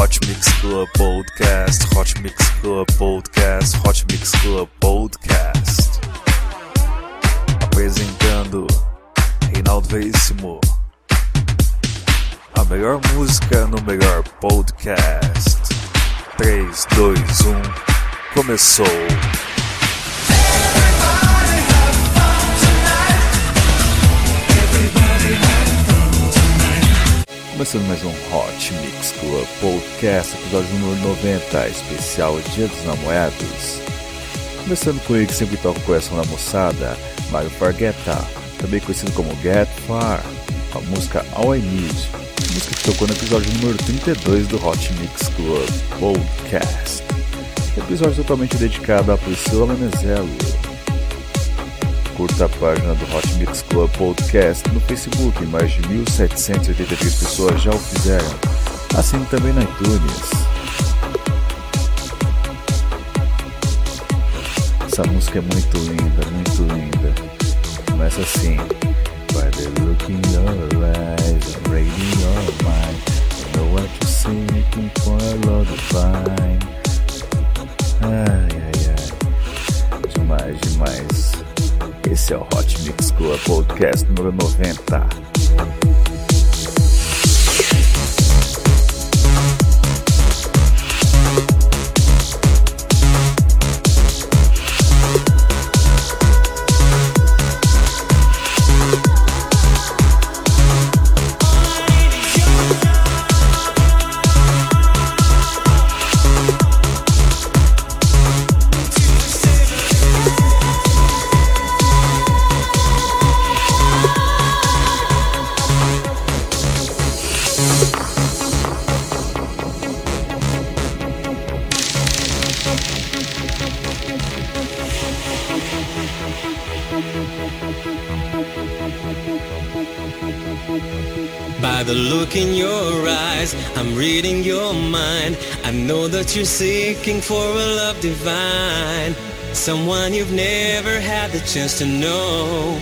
Hot Mix Club Podcast, Hot Mix Club Podcast, Hot Mix Club Podcast. Apresentando Reinaldo Veríssimo. A melhor música no melhor podcast. 3, 2, 1, começou! Começando mais um Hot Mix Club Podcast, episódio número 90, especial Dia dos Namorados. Começando com ele que sempre toca o coração da moçada, Mario Fargueta, também conhecido como Get Far, a música All I Need, música que tocou no episódio número 32 do Hot Mix Club Podcast. Episódio totalmente dedicado a Priscila Menezelo curta a página do Hot Mix Club Podcast no Facebook, mais de 1.783 pessoas já o fizeram. Assine também na iTunes. Essa música é muito linda, muito linda. Começa assim. By the look in your eyes, I'm reading your mind. I know what you're seeking for a love divine. Ai, ai, ai. Demais, demais. Esse é o Hot Mix Club Podcast número 90. By the look in your eyes, I'm reading your mind. I know that you're seeking for a love divine. Someone you've never had the chance to know.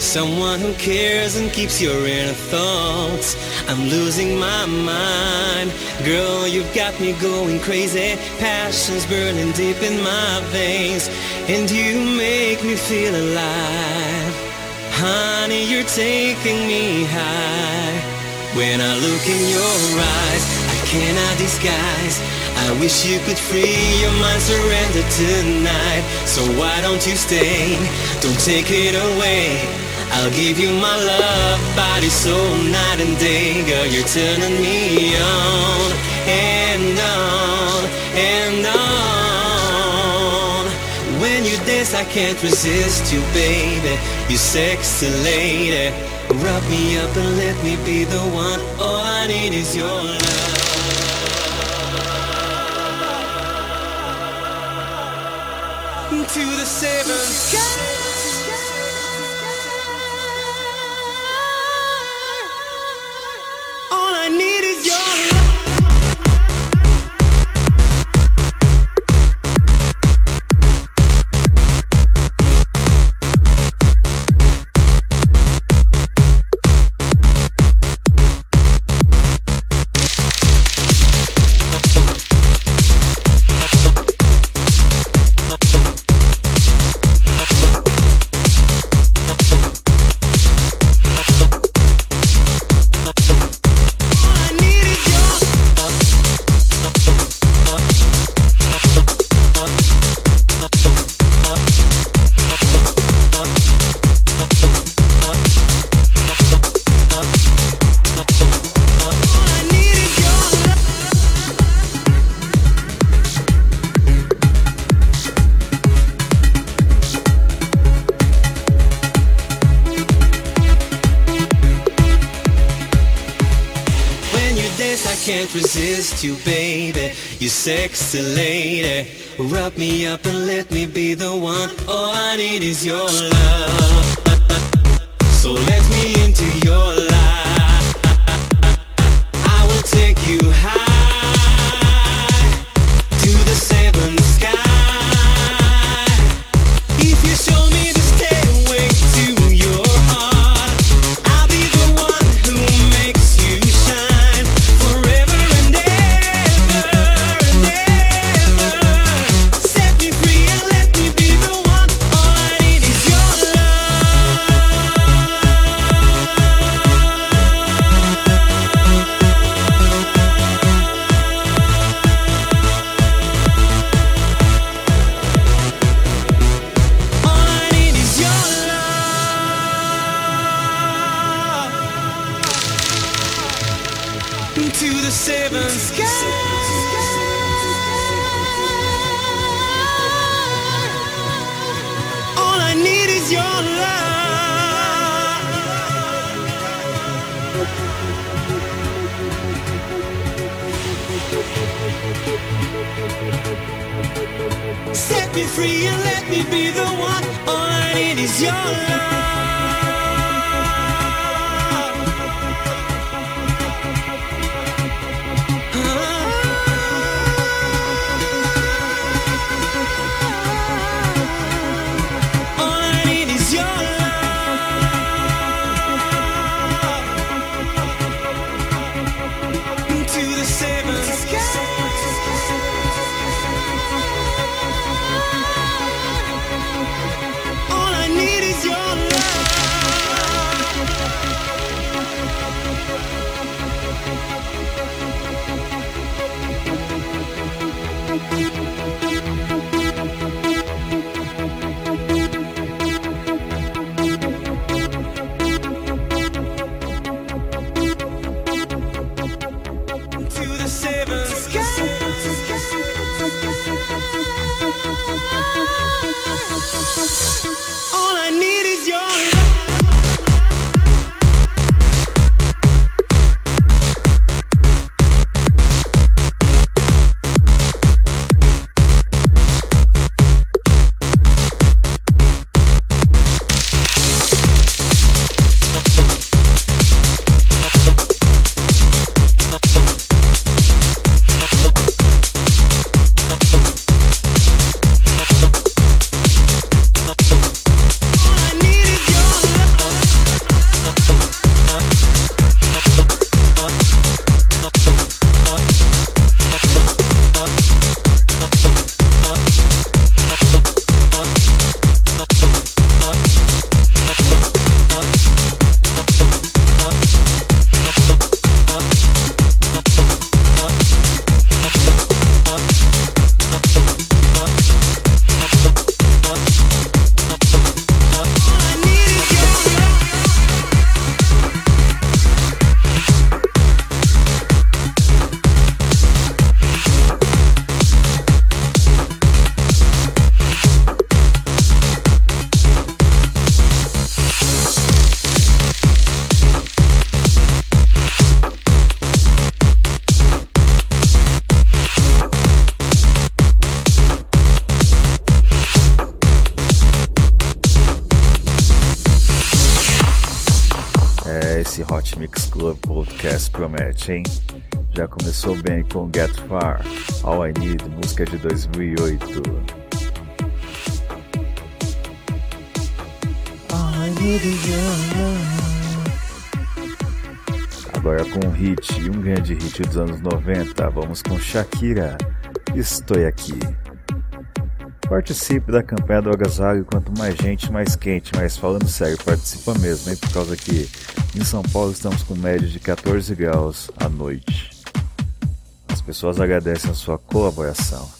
Someone who cares and keeps your inner thoughts. I'm losing my mind. Girl, you've got me going crazy. Passion's burning deep in my veins. And you make me feel alive. Honey, you're taking me high. When I look in your eyes, I cannot disguise. I wish you could free your mind, surrender tonight. So why don't you stay? Don't take it away. I'll give you my love, body, soul, night and day. Girl, you're turning me on and on and on. Dance, I can't resist you, baby. You sexy lady. Rub me up and let me be the one. All I need is your love. To the seventh can't resist you, baby. You sexy lady. Rub me up and let me be the one. All I need is your love. So let me into your life. I will take you high Seven skies. All I need is your love. Set me free and let me be the one. All I need is your love. Promete, hein? Já começou bem com Get Far, All I Need, música de 2008. Agora com um hit um grande hit dos anos 90, vamos com Shakira, Estou Aqui. Participe da campanha do agasalho, quanto mais gente, mais quente, mas falando sério, participa mesmo, hein? Por causa que em São Paulo estamos com média de 14 graus à noite. As pessoas agradecem a sua colaboração.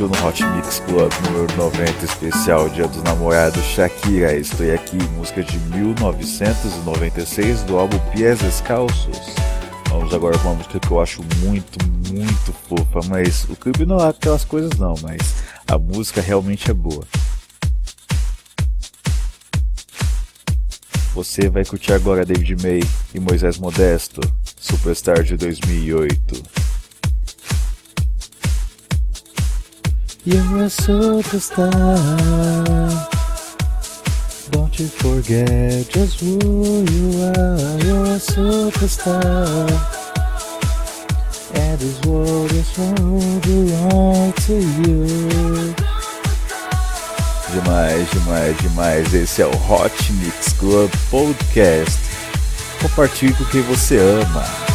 No Hot Mix Club número 90 especial Dia dos Namorados Shakira Estou Aqui, música de 1996 do álbum Pies Descalços. Vamos agora com uma música que eu acho muito, muito fofa, mas o clipe não é aquelas coisas não, mas a música realmente é boa. Você vai curtir agora David May e Moisés Modesto, Superstar de 2008. You're a superstar. Don't you forget just who you are. You're a superstar. And this world is all belong to you. Demais, demais, demais. Esse é o Hot Mix Club Podcast. Compartilhe com quem você ama.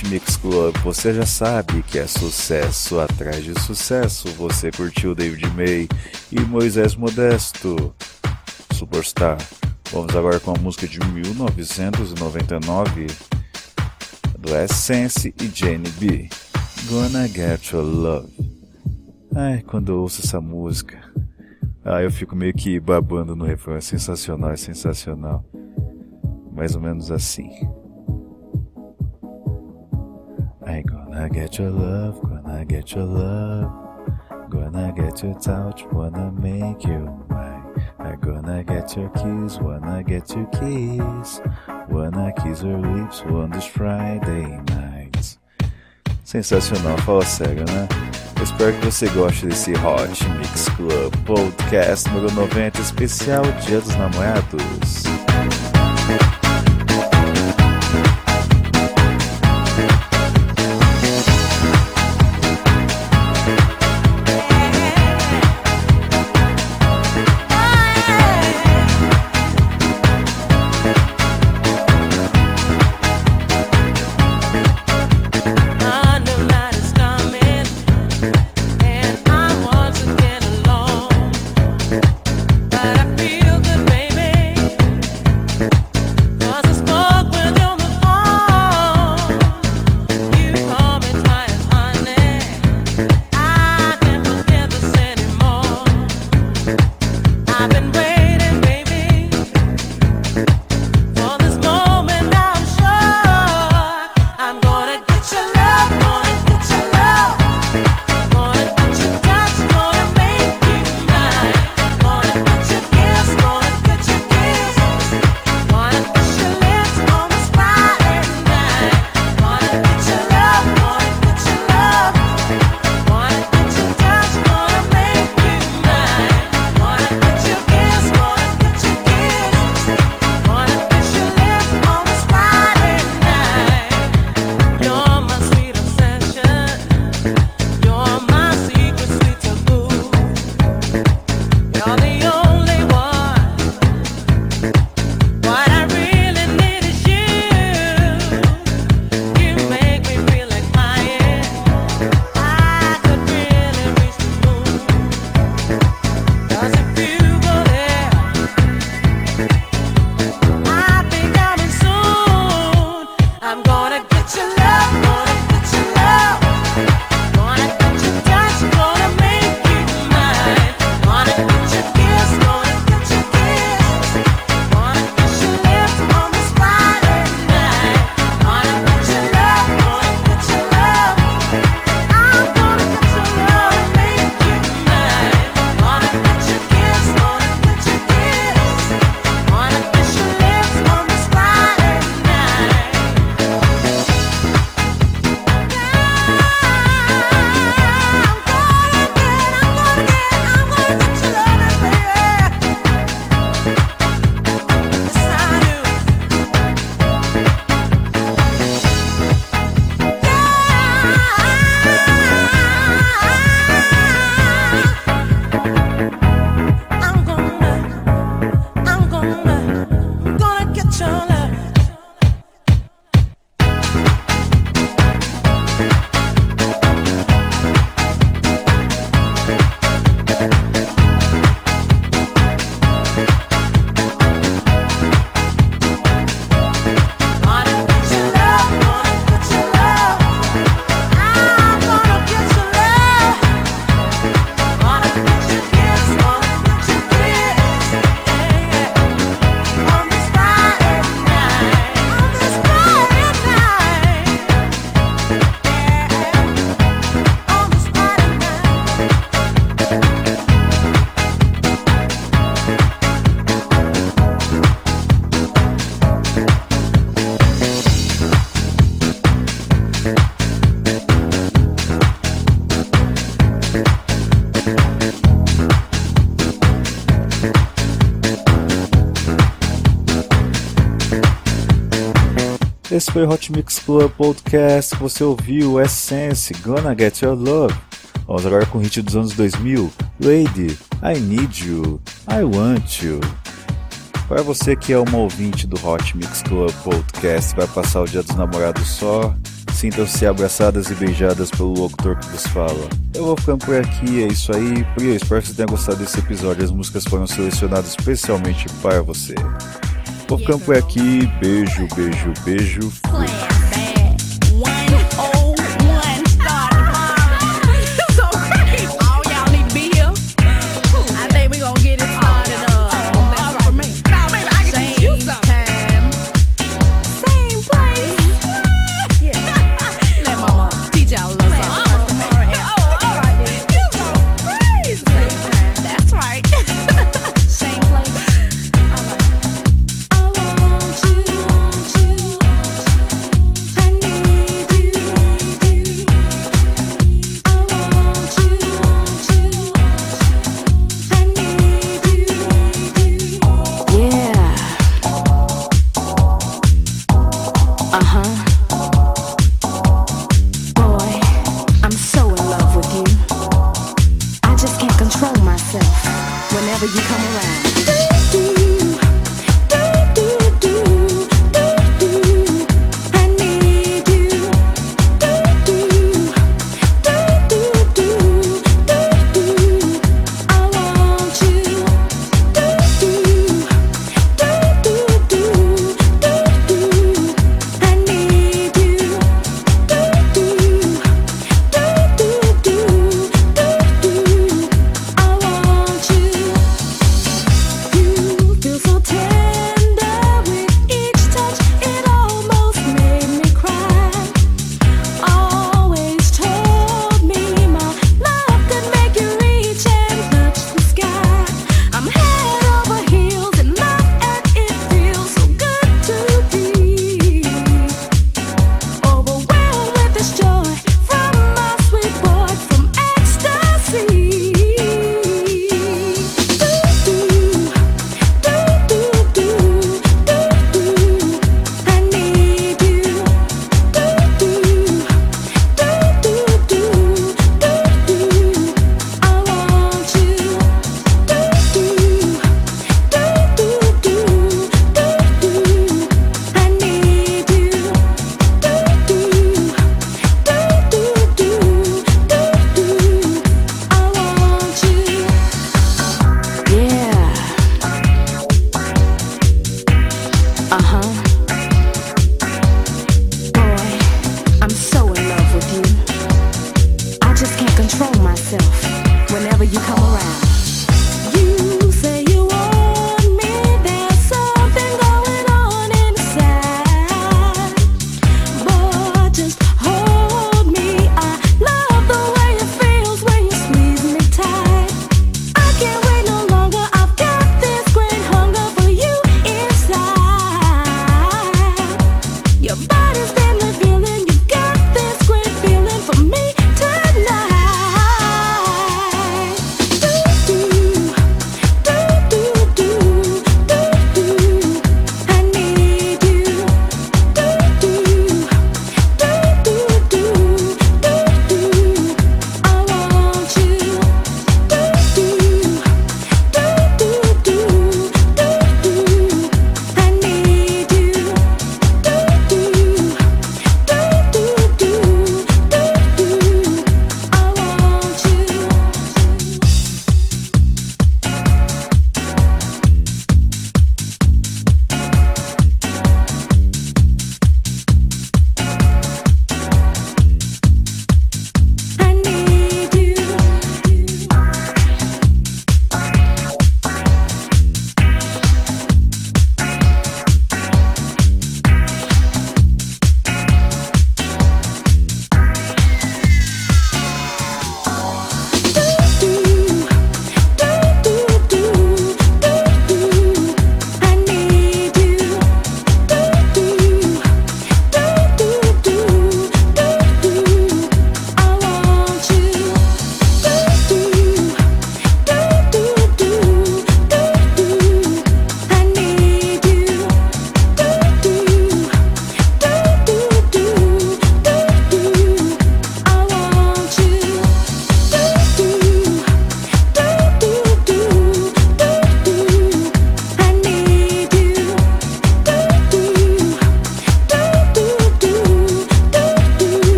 Mix Club, você já sabe que é sucesso atrás de sucesso. Você curtiu David May e Moisés Modesto, Superstar. Vamos agora com a música de 1999 do Essence e Jane B. Gonna Get Your Love. Ai, quando eu ouço essa música, ah, eu fico meio que babando no refrão. É sensacional, é sensacional. Mais ou menos assim. I gonna get your love, gonna get your love. Gonna get your touch, wanna make you mine. I gonna get your kiss, wanna get your kiss. Wanna kiss your lips on this Friday night. Sensacional, fala sério, né? Eu espero que você goste desse Hot Mix Club Podcast número 90 especial Dia dos Namorados. that I feel. Esse foi o Hot Mix Club Podcast. Você ouviu Essence, Gonna Get Your Love. Vamos agora com o hit dos anos 2000, Lady, I Need You, I Want You. Para você que é uma ouvinte do Hot Mix Club Podcast, vai passar o Dia dos Namorados só, sintam-se abraçadas e beijadas pelo locutor que vos fala. Eu vou ficando por aqui, é isso aí. Eu espero que você tenha gostado desse episódio. As músicas foram selecionadas especialmente para você. Ficando por aqui. Beijo, beijo, beijo. Fui.